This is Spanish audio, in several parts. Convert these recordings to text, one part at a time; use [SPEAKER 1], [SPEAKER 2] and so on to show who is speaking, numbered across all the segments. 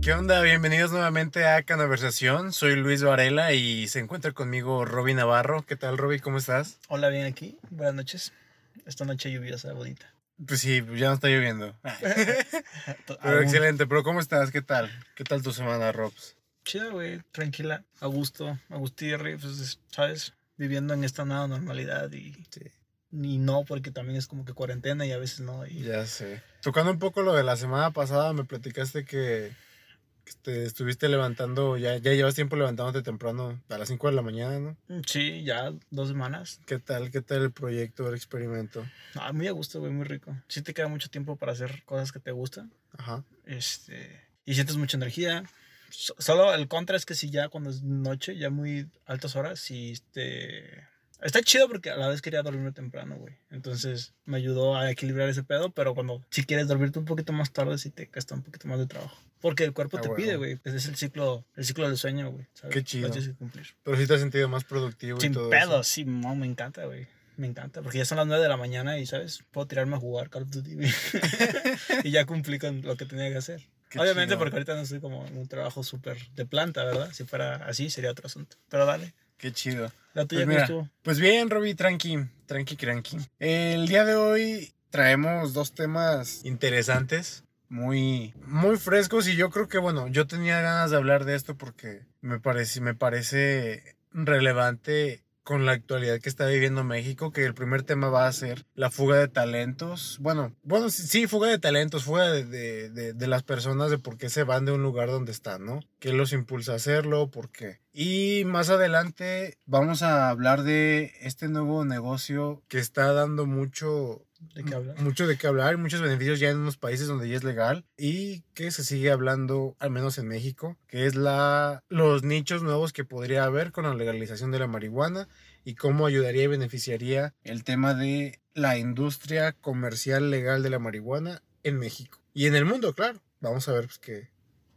[SPEAKER 1] ¿Qué onda? Bienvenidos nuevamente a Conversación. Soy Luis Varela y se encuentra conmigo Roby Navarro. ¿Qué tal, Roby? ¿Cómo estás?
[SPEAKER 2] Hola, bien aquí. Buenas noches. Esta noche lluviosa, bonita.
[SPEAKER 1] Pues sí, ya no está lloviendo. pero excelente. Pero ¿cómo estás? ¿Qué tal? ¿Qué tal tu semana, Robs?
[SPEAKER 2] Chida, güey. Tranquila. A gusto. Agustirri, pues, ¿sabes? Viviendo en esta nueva normalidad y... Sí. Ni no, porque también es como que cuarentena y a veces no.
[SPEAKER 1] Ya sé. Tocando un poco lo de la semana pasada, me platicaste que te estuviste levantando, ya, ya llevas tiempo levantándote temprano, a las 5 de la mañana, ¿no?
[SPEAKER 2] Mm, sí, ya dos semanas.
[SPEAKER 1] ¿Qué tal? ¿Qué tal el proyecto, el experimento?
[SPEAKER 2] Ah, muy a gusto, güey, muy rico. Sí te queda mucho tiempo para hacer cosas que te gustan. Ajá. Este, y sientes mucha energía. Solo el contra es que si ya cuando es noche, ya muy altas horas, si este Está chido porque a la vez quería dormirme temprano, güey. Entonces me ayudó a equilibrar ese pedo, pero cuando si quieres dormirte un poquito más tarde, sí te cuesta un poquito más de trabajo. Porque el cuerpo ah, te pide, güey. Ese es el ciclo, el ciclo del sueño, güey.
[SPEAKER 1] Qué chido. Pero sí te has sentido más productivo
[SPEAKER 2] Sin y todo pedo, sí, no, me encanta, güey. Me encanta, porque ya son las 9 de la mañana y, ¿sabes? Puedo tirarme a jugar Call of Duty, y ya cumplí con lo que tenía que hacer. Obviamente porque ahorita no estoy como en un trabajo súper de planta, ¿verdad? Si fuera así sería otro asunto. Pero dale.
[SPEAKER 1] Qué chido. pues, pues bien, Robbie, tranqui, tranqui, tranqui. El día de hoy traemos dos temas interesantes, muy, muy frescos y yo creo que, bueno, yo tenía ganas de hablar de esto porque me parece, me parece relevante con la actualidad que está viviendo México, que el primer tema va a ser la fuga de talentos. Bueno, bueno, sí, fuga de talentos, fuga de, de, de, las personas de por qué se van de un lugar donde están, ¿no? ¿Qué los impulsa a hacerlo? ¿Por qué? Y más adelante vamos a hablar de este nuevo negocio que está dando mucho
[SPEAKER 2] de qué hablar.
[SPEAKER 1] Mucho de qué hablar, muchos beneficios ya en unos países donde ya es legal y que se sigue hablando, al menos en México, que es la, los nichos nuevos que podría haber con la legalización de la marihuana y cómo ayudaría y beneficiaría el tema de la industria comercial legal de la marihuana en México. Y en el mundo, claro. Vamos a ver pues, qué,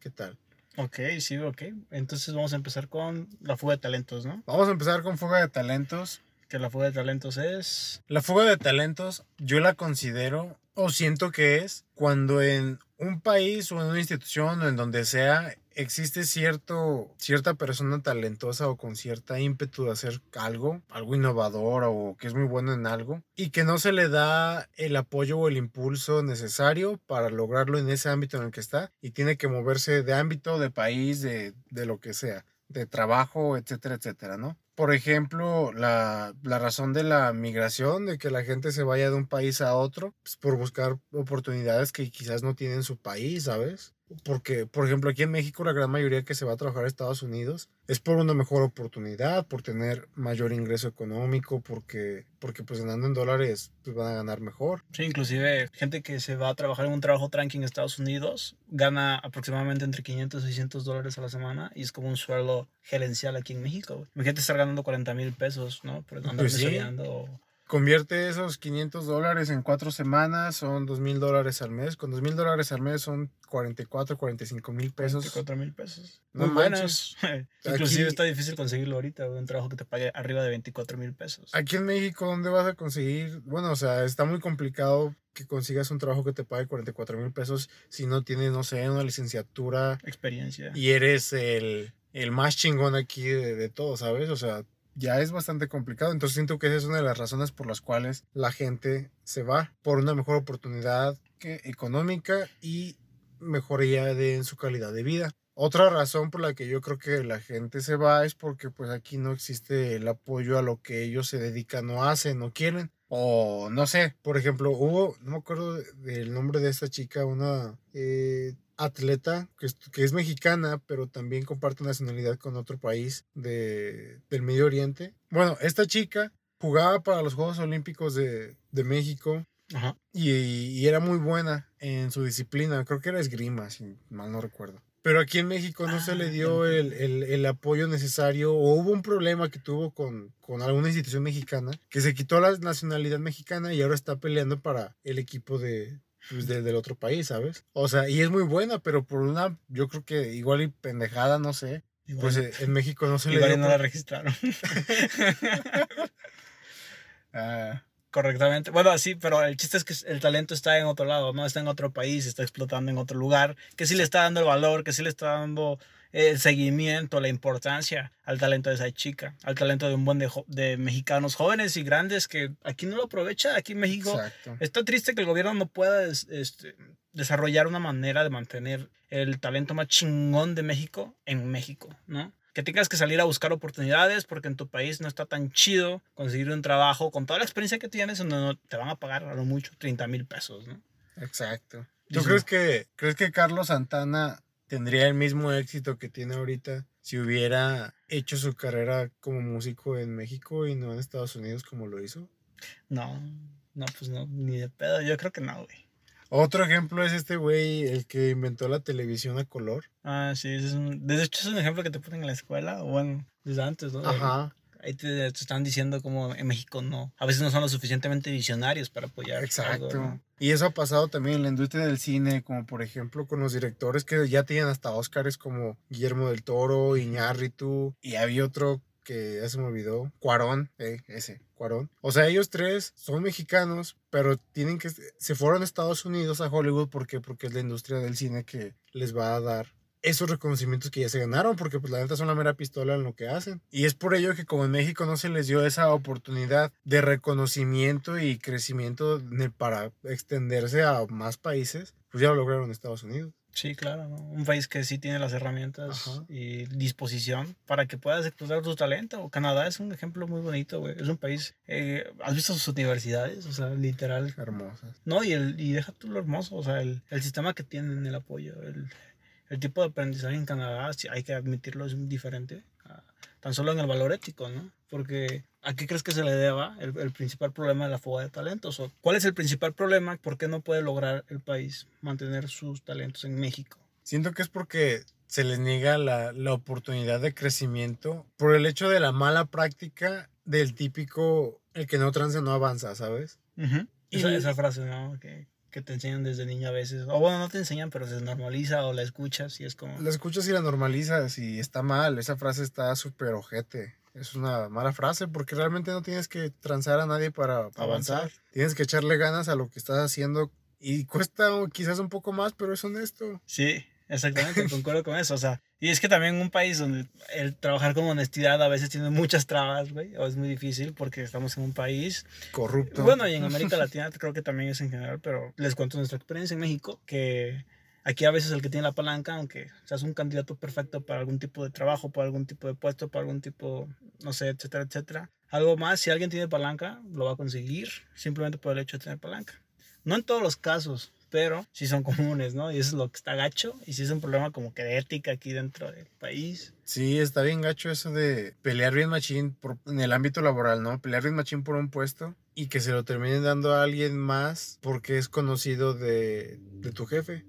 [SPEAKER 1] qué tal.
[SPEAKER 2] Ok, sí, ok. Entonces vamos a empezar con la fuga de talentos, ¿no?
[SPEAKER 1] Vamos a empezar con fuga de talentos
[SPEAKER 2] que la fuga de talentos es?
[SPEAKER 1] La fuga de talentos yo la considero o siento que es cuando en un país o en una institución o en donde sea existe cierto, cierta persona talentosa o con cierta ímpetu de hacer algo, algo innovador o que es muy bueno en algo y que no se le da el apoyo o el impulso necesario para lograrlo en ese ámbito en el que está y tiene que moverse de ámbito, de país, de, de lo que sea, de trabajo, etcétera, etcétera, ¿no? Por ejemplo, la, razón de la migración, de que la gente se vaya de un país a otro, pues por buscar oportunidades que quizás no tiene en su país, ¿sabes? Porque, por ejemplo, aquí en México la gran mayoría que se va a trabajar a Estados Unidos es por una mejor oportunidad, por tener mayor ingreso económico, porque, porque pues ganando en dólares pues van a ganar mejor.
[SPEAKER 2] Sí, inclusive gente que se va a trabajar en un trabajo tranqui en Estados Unidos gana aproximadamente entre 500 y 600 dólares a la semana y es como un sueldo gerencial aquí en México. Imagínate estar ganando 40 mil pesos, ¿no? Por andar pues sí.
[SPEAKER 1] Convierte esos 500 dólares en cuatro semanas, son 2 mil dólares al mes. Con 2 mil dólares al mes son 44, 45 mil pesos.
[SPEAKER 2] 44 mil pesos. Muy buenos. Inclusive está difícil conseguirlo ahorita, un trabajo que te pague arriba de 24 mil pesos.
[SPEAKER 1] Aquí en México, ¿dónde vas a conseguir? Bueno, o sea, está muy complicado que consigas un trabajo que te pague 44 mil pesos si no tienes, no sé, una licenciatura.
[SPEAKER 2] Experiencia.
[SPEAKER 1] Y eres el, el más chingón aquí de, de todo, ¿sabes? O sea, ya es bastante complicado. Entonces siento que esa es una de las razones por las cuales la gente se va por una mejor oportunidad económica y mejoría de, su calidad de vida. Otra razón por la que yo creo que la gente se va es porque pues aquí no existe el apoyo a lo que ellos se dedican o hacen o quieren. O no sé, por ejemplo, hubo, no me acuerdo del nombre de esta chica, una eh, atleta que es, que es, mexicana, pero también comparte nacionalidad con otro país de, del Medio Oriente. Bueno, esta chica jugaba para los Juegos Olímpicos de, de México Y, y, era muy buena en su disciplina. Creo que era esgrima, si mal no recuerdo. Pero aquí en México no se le ah, dio el, el, el, apoyo necesario o hubo un problema que tuvo con, con alguna institución mexicana que se quitó la nacionalidad mexicana y ahora está peleando para el equipo de, pues, del otro país, ¿sabes? O sea, y es muy buena, pero por una, yo creo que igual y pendejada, no sé. pues eh, en México no se
[SPEAKER 2] le dio. no la registraron.
[SPEAKER 1] Ah,
[SPEAKER 2] correctamente. Bueno, sí, pero el chiste es que el talento está en otro lado, no está en otro país, está explotando en otro lugar, que sí le está dando el valor, que sí le está dando el seguimiento, la importancia al talento de esa chica, al talento de un buen de, de, mexicanos jóvenes y grandes que aquí no lo aprovecha, aquí en México. Está triste que el gobierno no pueda este, desarrollar una manera de mantener el talento más chingón de México en México, ¿no? que tengas que salir a buscar oportunidades porque en tu país no está tan chido conseguir un trabajo con toda la experiencia que tienes donde no te van a pagar a lo mucho 30 mil pesos, ¿no?
[SPEAKER 1] Exacto. ¿Tú crees que, crees que Carlos Santana tendría el mismo éxito que tiene ahorita si hubiera hecho su carrera como músico en México y no en Estados Unidos como lo hizo?
[SPEAKER 2] No, no, pues no, ni de pedo. Yo creo que no, güey.
[SPEAKER 1] Otro ejemplo es este güey, el que inventó la televisión a color.
[SPEAKER 2] Ah, sí, es un, de hecho es un ejemplo que te ponen en la escuela, o bueno, desde antes, ¿no? Ajá. Ahí te, están diciendo como en México no, a veces no son lo suficientemente visionarios para apoyar. Exacto.
[SPEAKER 1] Y eso ha pasado también en la industria del cine, como por ejemplo con los directores que ya tienen hasta Óscares como Guillermo del Toro, Iñárritu, y había otro que ya se me olvidó, Cuarón, eh, ese, Cuarón. O sea, ellos tres son mexicanos, pero tienen que, se fueron a Estados Unidos, a Hollywood, ¿por qué? Porque es la industria del cine que les va a dar esos reconocimientos que ya se ganaron, porque pues la neta son la mera pistola en lo que hacen. Y es por ello que como en México no se les dio esa oportunidad de reconocimiento y crecimiento para extenderse a más países, pues ya lo lograron en Estados Unidos.
[SPEAKER 2] Sí, claro, ¿no? Un país que sí tiene las herramientas y disposición para que puedas explotar tu talento. Canadá es un ejemplo muy bonito, güey. Es un país, eh, ¿has visto sus universidades? O sea, literal.
[SPEAKER 1] Hermosas.
[SPEAKER 2] No, y, el, y deja tú lo hermoso, o sea, el, el sistema que tienen, el apoyo, el, el tipo de aprendizaje en Canadá, hay que admitirlo, es diferente. tan solo en el valor ético, ¿no? Porque ¿a qué crees que se le deba el, el, principal problema de la fuga de talentos? ¿O ¿Cuál es el principal problema? ¿Por qué no puede lograr el país mantener sus talentos en México?
[SPEAKER 1] Siento que es porque se les niega la, la oportunidad de crecimiento por el hecho de la mala práctica del típico el que no transa no avanza, ¿sabes?
[SPEAKER 2] y esa, esa, frase, ¿no? Que, que te enseñan desde niño a veces. O bueno, no te enseñan, pero se normaliza o la escuchas y es como...
[SPEAKER 1] La escuchas y la normalizas y está mal. Esa frase está súper ojete. Es una mala frase porque realmente no tienes que transar a nadie para avanzar. Tienes que echarle ganas a lo que estás haciendo y cuesta quizás un poco más, pero es honesto.
[SPEAKER 2] Sí, exactamente, concuerdo con eso. O sea, y es que también un país donde el trabajar con honestidad a veces tiene muchas trabas, güey, o es muy difícil porque estamos en un país
[SPEAKER 1] corrupto.
[SPEAKER 2] Bueno, y en América Latina creo que también es en general, pero les cuento nuestra experiencia en México, que aquí a veces el que tiene la palanca, aunque seas un candidato perfecto para algún tipo de trabajo, para algún tipo de puesto, para algún tipo, no sé, etcétera, etcétera. Algo más, si alguien tiene palanca, lo va a conseguir simplemente por el hecho de tener palanca. No en todos los casos, pero sí son comunes, ¿no? Y eso es lo que está gacho y sí es un problema como que de ética aquí dentro del país.
[SPEAKER 1] Sí, está bien gacho eso de pelear bien machín en el ámbito laboral, ¿no? Pelear bien machín por un puesto y que se lo terminen dando a alguien más porque es conocido de, de tu jefe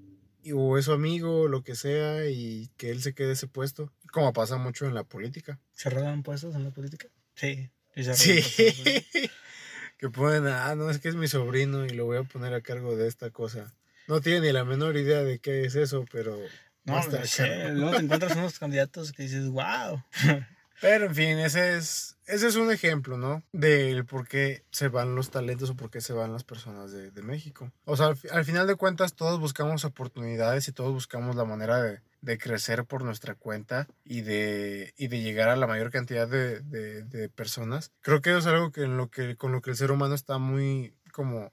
[SPEAKER 1] o es su amigo lo que sea y que él se quede ese puesto, como pasa mucho en la política.
[SPEAKER 2] ¿Se roban puestos en la política? Sí.
[SPEAKER 1] Sí. que pueden, ah, no, es que es mi sobrino y lo voy a poner a cargo de esta cosa. No tiene ni la menor idea de qué es eso, pero...
[SPEAKER 2] No, no sé. Luego te encuentras unos candidatos que dices, wow.
[SPEAKER 1] Pero en fin, ese es, ese es un ejemplo, ¿no? Del por qué se van los talentos o por qué se van las personas de, de México. O sea, al, final de cuentas todos buscamos oportunidades y todos buscamos la manera de, de crecer por nuestra cuenta y de, y de llegar a la mayor cantidad de, de, personas. Creo que eso es algo que, en lo que, con lo que el ser humano está muy como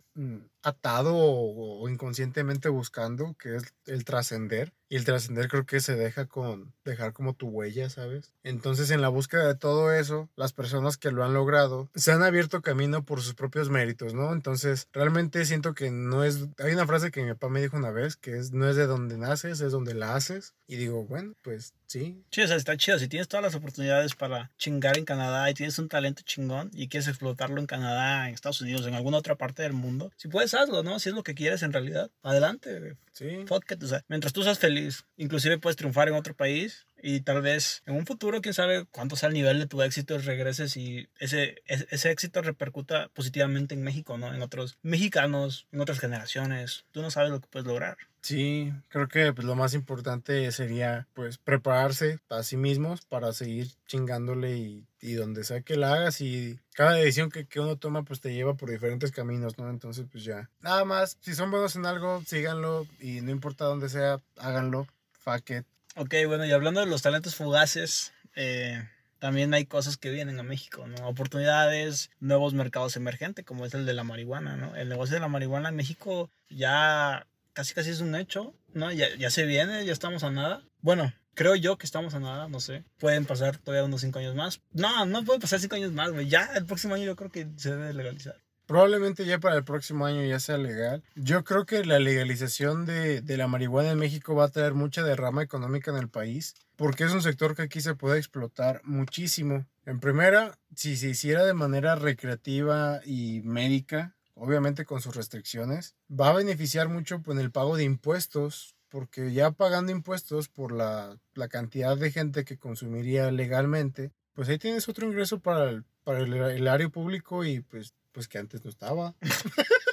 [SPEAKER 1] atado o, inconscientemente buscando, que es el trascender. Y el trascender creo que se deja con dejar como tu huella, ¿sabes? Entonces en la búsqueda de todo eso, las personas que lo han logrado se han abierto camino por sus propios méritos, ¿no? Entonces realmente siento que no es... Hay una frase que mi papá me dijo una vez, que es, no es de donde naces, es donde la haces. Y digo, bueno, pues sí.
[SPEAKER 2] Sí, está chido. Si tienes todas las oportunidades para chingar en Canadá y tienes un talento chingón y quieres explotarlo en Canadá, en Estados Unidos, en alguna otra parte del mundo, si puedes hazlo, ¿no? Si es lo que quieres en realidad, adelante. Sí. Fuck it, o sea, mientras tú seas feliz, inclusive puedes triunfar en otro país Y tal vez en un futuro, quién sabe cuánto sea el nivel de tu éxito, regreses y ese, ese, éxito repercuta positivamente en México, ¿no? En otros mexicanos, en otras generaciones. Tú no sabes lo que puedes lograr.
[SPEAKER 1] Sí, creo que pues, lo más importante sería pues prepararse a sí mismos para seguir chingándole y, y donde sea que la hagas y cada decisión que, que, uno toma pues te lleva por diferentes caminos, ¿no? Entonces pues ya. Nada más, si son buenos en algo, síganlo y no importa dónde sea, háganlo. Fuck it.
[SPEAKER 2] Ok, bueno, y hablando de los talentos fugaces, eh, también hay cosas que vienen a México, ¿no? Oportunidades, nuevos mercados emergentes, como es el de la marihuana, ¿no? El negocio de la marihuana en México ya casi casi es un hecho, ¿no? Ya, ya se viene, ya estamos a nada. Bueno, creo yo que estamos a nada, no sé. Pueden pasar todavía unos cinco años más. No, no pueden pasar cinco años más, güey. Ya el próximo año yo creo que se debe legalizar.
[SPEAKER 1] Probablemente ya para el próximo año ya sea legal. Yo creo que la legalización de, de, la marihuana en México va a traer mucha derrama económica en el país, porque es un sector que aquí se puede explotar muchísimo. En primera, si se hiciera de manera recreativa y médica, obviamente con sus restricciones, va a beneficiar mucho en el pago de impuestos, porque ya pagando impuestos por la, la cantidad de gente que consumiría legalmente, pues ahí tienes otro ingreso para el, para el erario público y pues, pues que antes no estaba.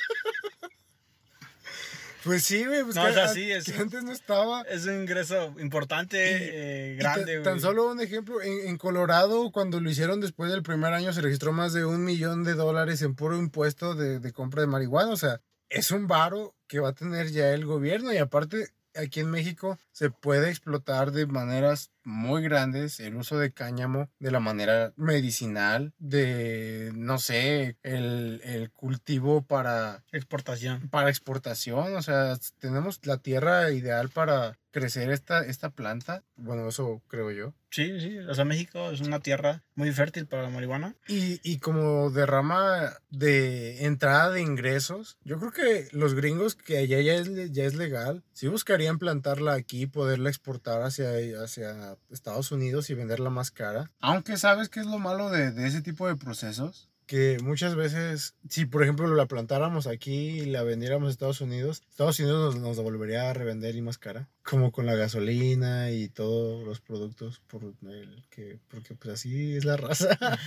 [SPEAKER 1] Pues sí, güey. Pues
[SPEAKER 2] no,
[SPEAKER 1] que,
[SPEAKER 2] así es.
[SPEAKER 1] antes no estaba.
[SPEAKER 2] Es un ingreso importante, eh, grande,
[SPEAKER 1] güey. Tan, solo un ejemplo, en, en, Colorado, cuando lo hicieron después del primer año, se registró más de un millón de dólares en puro impuesto de, de compra de marihuana. O sea, es un varo que va a tener ya el gobierno y aparte aquí en México se puede explotar de maneras muy grandes el uso de cáñamo de la manera medicinal, de, no sé, el, el, cultivo para
[SPEAKER 2] exportación.
[SPEAKER 1] Para exportación, o sea, tenemos la tierra ideal para crecer esta, esta planta. Bueno, eso creo yo.
[SPEAKER 2] Sí, sí, o sea, México es una tierra muy fértil para la marihuana.
[SPEAKER 1] Y, y como derrama de entrada de ingresos, yo creo que los gringos que allá ya es, ya es legal, sí buscarían plantarla aquí, poderla exportar hacia, hacia Estados Unidos y venderla más cara. Aunque sabes qué es lo malo de, de ese tipo de procesos, que muchas veces, si por ejemplo la plantáramos aquí y la vendiéramos a Estados Unidos, Estados Unidos nos, nos devolvería a revender y más cara, como con la gasolina y todos los productos, por el que, porque pues así es la raza.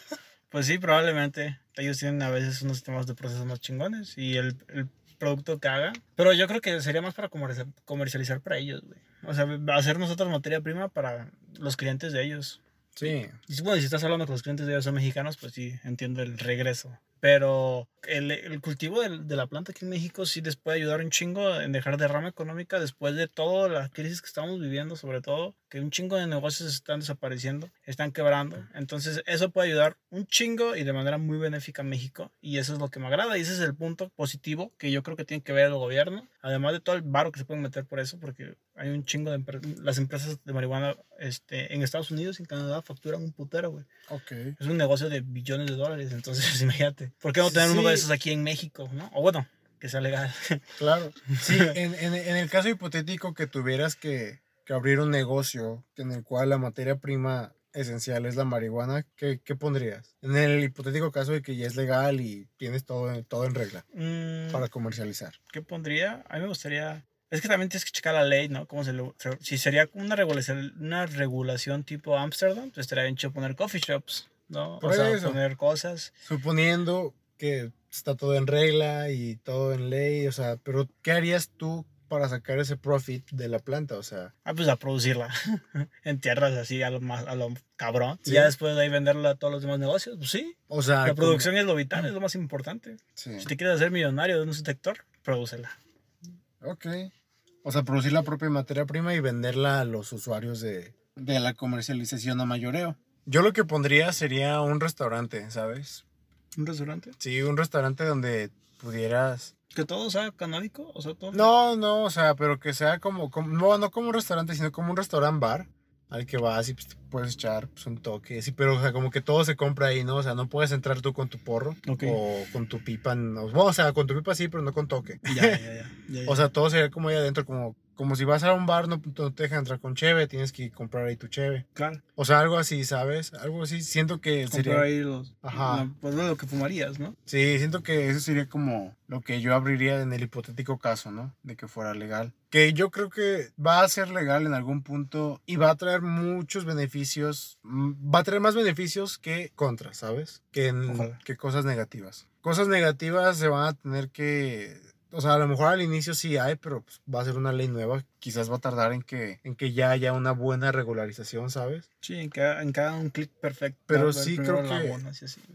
[SPEAKER 2] pues sí, probablemente. Ellos tienen a veces unos sistemas de procesos más chingones y el, el producto que hagan. Pero yo creo que sería más para comercializar para ellos, güey. O sea, hacer nosotros materia prima para los clientes de ellos.
[SPEAKER 1] Sí.
[SPEAKER 2] Y bueno, si estás hablando con los clientes de ellos son mexicanos, pues sí, entiendo el regreso. Pero el, el cultivo de, de, la planta aquí en México sí les puede ayudar un chingo en dejar derrama económica después de toda la crisis que estamos viviendo, sobre todo, que un chingo de negocios están desapareciendo, están quebrando. Entonces, eso puede ayudar un chingo y de manera muy benéfica a México. Y eso es lo que me agrada. Y ese es el punto positivo que yo creo que tiene que ver el gobierno. Además de todo el varo que se pueden meter por eso, porque hay un chingo de las empresas de marihuana este, en Estados Unidos y en Canadá facturan un putero, güey.
[SPEAKER 1] Ok.
[SPEAKER 2] Es un negocio de billones de dólares. Entonces, imagínate. ¿Por qué no tener sí. uno de esos aquí en México, no? O bueno, que sea legal.
[SPEAKER 1] Claro. Sí, en, en, en el caso hipotético que tuvieras que, que, abrir un negocio en el cual la materia prima esencial es la marihuana, ¿qué, qué pondrías? En el hipotético caso de que ya es legal y tienes todo, todo en regla
[SPEAKER 2] mm,
[SPEAKER 1] para comercializar.
[SPEAKER 2] ¿Qué pondría? A mí me gustaría... Es que también tienes que checar la ley, ¿no? Cómo se le, si sería una regulación, una regulación tipo Amsterdam, pues estaría bien chido poner coffee shops, ¿no?
[SPEAKER 1] Por
[SPEAKER 2] o sea,
[SPEAKER 1] eso.
[SPEAKER 2] poner cosas.
[SPEAKER 1] Suponiendo que está todo en regla y todo en ley, o sea, pero ¿qué harías tú para sacar ese profit de la planta? O sea,
[SPEAKER 2] ah, pues a producirla en tierras así a lo más a lo cabrón. ¿Sí? Y ya después de ahí venderla a todos los demás negocios, pues sí.
[SPEAKER 1] O sea,
[SPEAKER 2] la producción como... es lo vital, es lo más importante.
[SPEAKER 1] Sí.
[SPEAKER 2] Si te quieres hacer millonario de un sector, producela.
[SPEAKER 1] Ok. O sea, producir la propia materia prima y venderla a los usuarios de, de la comercialización a mayoreo. Yo lo que pondría sería un restaurante, ¿sabes?
[SPEAKER 2] ¿Un restaurante?
[SPEAKER 1] Sí, un restaurante donde pudieras...
[SPEAKER 2] ¿Que todo sea canábico? O sea, todo...
[SPEAKER 1] No, no, o sea, pero que sea como, como no, no como un restaurante, sino como un restaurant bar al que vas y pues, te puedes echar pues, un toque, sí, pero o sea, como que todo se compra ahí, ¿no? O sea, no puedes entrar tú con tu porro
[SPEAKER 2] okay.
[SPEAKER 1] o con tu pipa, no, bueno, o sea, con tu pipa sí, pero no con toque.
[SPEAKER 2] Ya, ya, ya, ya
[SPEAKER 1] O sea, todo sería como ahí adentro, como, como si vas a un bar, no, te dejan entrar con cheve, tienes que comprar ahí tu cheve. Claro. O sea, algo así, ¿sabes? Algo así. Siento que
[SPEAKER 2] comprar sería. ahí los. Ajá. pues lo que fumarías, ¿no?
[SPEAKER 1] Sí, siento que eso sería como lo que yo abriría en el hipotético caso, ¿no? De que fuera legal. Que yo creo que va a ser legal en algún punto y va a traer muchos beneficios. Mm, va a traer más beneficios que contras, ¿sabes? Que, que cosas negativas. Cosas negativas se van a tener que o sea, a lo mejor al inicio sí hay, pero pues, va a ser una ley nueva quizás va a tardar en que, en que ya haya una buena regularización, ¿sabes?
[SPEAKER 2] Sí, en cada, en cada un clic perfecto.
[SPEAKER 1] Pero sí creo que...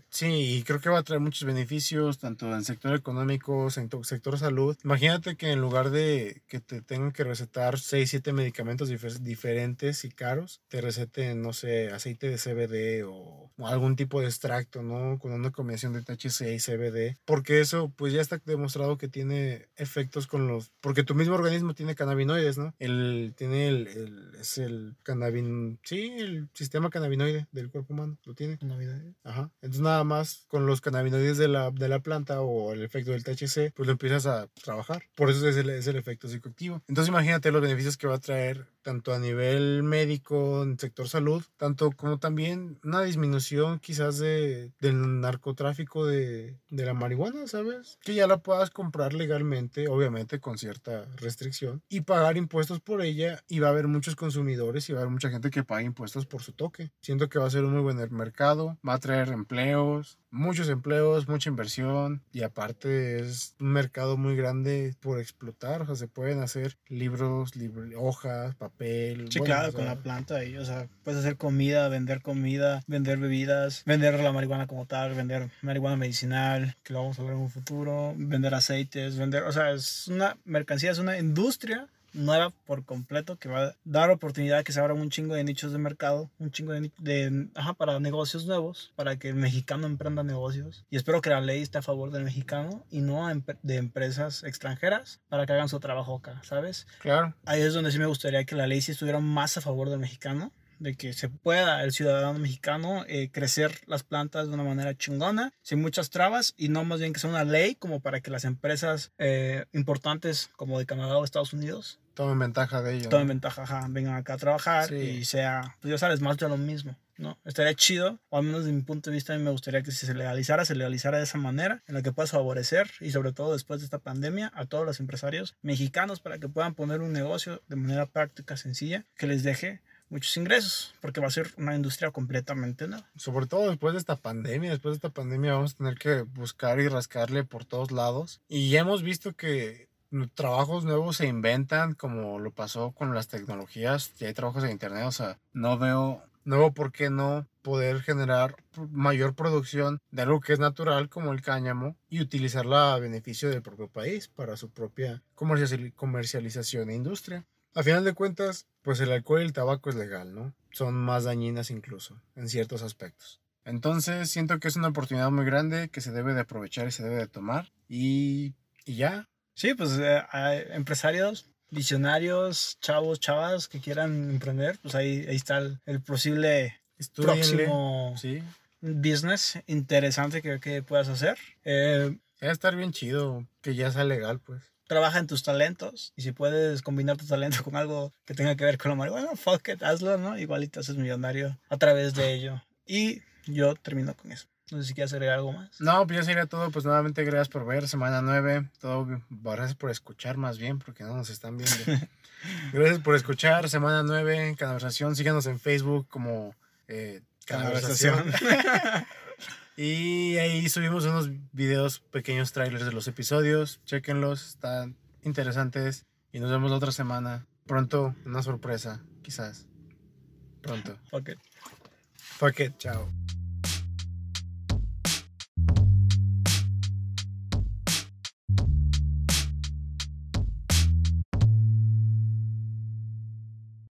[SPEAKER 1] Sí, y creo que va a traer muchos beneficios, tanto en sector económico, sector, sector salud. Imagínate que en lugar de que te tengan que recetar 6, 7 medicamentos diferentes y caros, te receten, no sé, aceite de CBD o, algún tipo de extracto, ¿no? Con una combinación de THC y CBD. Porque eso, pues ya está demostrado que tiene efectos con los... Porque tu mismo organismo tiene cannabinoides el, El, tiene el, es el cannabin, sí, el sistema cannabinoide del cuerpo humano, lo tiene. Cannabinoide. Ajá. Entonces nada más con los cannabinoides de la, de la planta o el efecto del THC, pues lo empiezas a trabajar. Por eso es el, es el efecto psicoactivo. Entonces imagínate los beneficios que va a traer tanto a nivel médico, en sector salud, tanto como también una disminución quizás de, del narcotráfico de, de la marihuana, ¿sabes? Que ya la puedas comprar legalmente, obviamente con cierta restricción, y pagar impuestos por ella y va a haber muchos consumidores y va a haber mucha gente que pague impuestos por su toque. Siento que va a ser un muy buen mercado, va a traer empleos, muchos empleos, mucha inversión y aparte es un mercado muy grande por explotar, o sea, se pueden hacer libros, hojas, papel.
[SPEAKER 2] Sí, claro, con la planta ahí, o sea, puedes hacer comida, vender comida, vender bebidas, vender la marihuana como tal, vender marihuana medicinal, que lo vamos a ver en un futuro, vender aceites, vender, o sea, es una mercancía, es una industria nueva por completo que va a dar oportunidad que se abran un chingo de nichos de mercado, un chingo de, de ajá, para negocios nuevos, para que el mexicano emprenda negocios. Y espero que la ley esté a favor del mexicano y no de empresas extranjeras para que hagan su trabajo acá, ¿sabes? Claro. Ahí es donde sí me gustaría que la ley sí estuviera más a favor del mexicano de que se pueda el ciudadano mexicano eh, crecer las plantas de una manera chingona, sin muchas trabas y no más bien que sea una ley como para que las empresas eh, importantes como de Canadá o Estados Unidos
[SPEAKER 1] tomen ventaja de ello.
[SPEAKER 2] Tomen ventaja, ajá, vengan acá a trabajar y sea, pues ya sabes, más de lo mismo. ¿no? Estaría chido, o al menos de mi punto de vista, a mí me gustaría que si se legalizara, se legalizara de esa manera, en la que puedas favorecer, y sobre todo después de esta pandemia, a todos los empresarios mexicanos para que puedan poner un negocio de manera práctica, sencilla, que les deje muchos ingresos, porque va a ser una industria completamente nueva.
[SPEAKER 1] Sobre todo después de esta pandemia, después de esta pandemia vamos a tener que buscar y rascarle por todos lados. Y ya hemos visto que trabajos nuevos se inventan, como lo pasó con las tecnologías, ya hay trabajos en internet, o sea, no veo, no veo por qué no poder generar mayor producción de algo que es natural como el cáñamo y utilizarla a beneficio del propio país para su propia comercialización e industria. A final de cuentas, pues el alcohol y el tabaco es legal, ¿no? Son más dañinas incluso, en ciertos aspectos. Entonces siento que es una oportunidad muy grande que se debe de aprovechar y se debe de tomar. Y, y ya.
[SPEAKER 2] Sí, pues eh, hay empresarios, visionarios, chavos, chavas que quieran emprender, pues ahí, ahí está el, posible próximo business interesante que, que puedas hacer.
[SPEAKER 1] Eh, Va a estar bien chido que ya sea legal, pues
[SPEAKER 2] trabaja en tus talentos y si puedes combinar tu talento con algo que tenga que ver con la marihuana, fuck it, hazlo, ¿no? Igualito haces millonario a través de ello. Y yo termino con eso. No sé si quieres agregar algo más.
[SPEAKER 1] No, pues ya sería todo. Pues nuevamente gracias por ver, semana 9. Todo, gracias por escuchar más bien, porque no nos están viendo. gracias por escuchar, semana 9, Conversación. Síganos en Facebook como eh, Conversación. Y ahí subimos unos videos, pequeños trailers de los episodios. Chequenlos, están interesantes. Y nos vemos la otra semana. Pronto, una sorpresa, quizás. Pronto.
[SPEAKER 2] Fuck it.
[SPEAKER 1] Fuck it, chao.